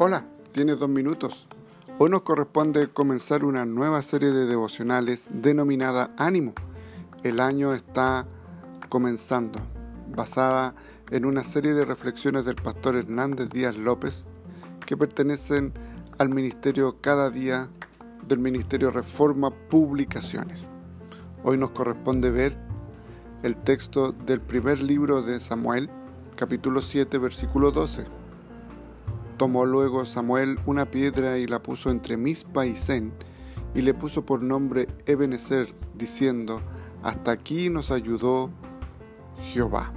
Hola, tienes dos minutos. Hoy nos corresponde comenzar una nueva serie de devocionales denominada Ánimo. El año está comenzando, basada en una serie de reflexiones del pastor Hernández Díaz López que pertenecen al ministerio Cada Día del Ministerio Reforma Publicaciones. Hoy nos corresponde ver el texto del primer libro de Samuel, capítulo 7, versículo 12 Tomó luego Samuel una piedra y la puso entre Mispa y Zen, y le puso por nombre Ebenezer, diciendo, Hasta aquí nos ayudó Jehová.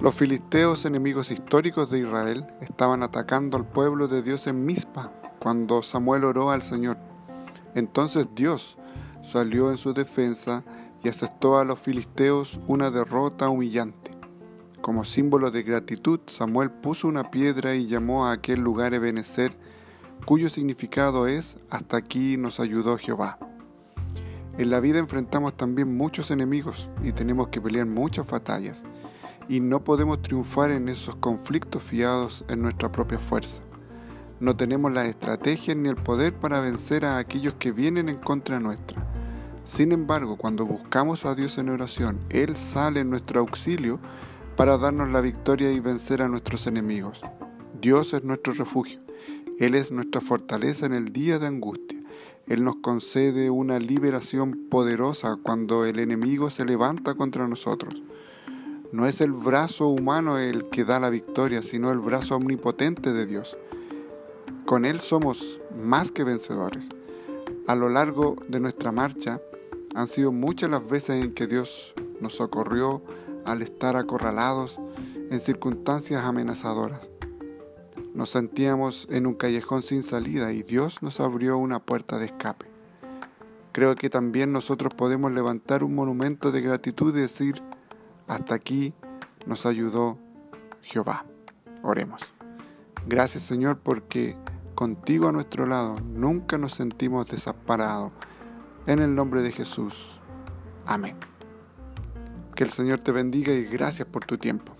Los filisteos, enemigos históricos de Israel, estaban atacando al pueblo de Dios en Mispa cuando Samuel oró al Señor. Entonces Dios salió en su defensa y aceptó a los filisteos una derrota humillante. Como símbolo de gratitud, Samuel puso una piedra y llamó a aquel lugar Ebenezer, cuyo significado es Hasta aquí nos ayudó Jehová. En la vida enfrentamos también muchos enemigos y tenemos que pelear muchas batallas, y no podemos triunfar en esos conflictos fiados en nuestra propia fuerza. No tenemos la estrategia ni el poder para vencer a aquellos que vienen en contra nuestra. Sin embargo, cuando buscamos a Dios en oración, Él sale en nuestro auxilio para darnos la victoria y vencer a nuestros enemigos. Dios es nuestro refugio. Él es nuestra fortaleza en el día de angustia. Él nos concede una liberación poderosa cuando el enemigo se levanta contra nosotros. No es el brazo humano el que da la victoria, sino el brazo omnipotente de Dios. Con Él somos más que vencedores. A lo largo de nuestra marcha han sido muchas las veces en que Dios nos socorrió, al estar acorralados en circunstancias amenazadoras. Nos sentíamos en un callejón sin salida y Dios nos abrió una puerta de escape. Creo que también nosotros podemos levantar un monumento de gratitud y decir, hasta aquí nos ayudó Jehová. Oremos. Gracias Señor porque contigo a nuestro lado nunca nos sentimos desamparados. En el nombre de Jesús. Amén. Que el Señor te bendiga y gracias por tu tiempo.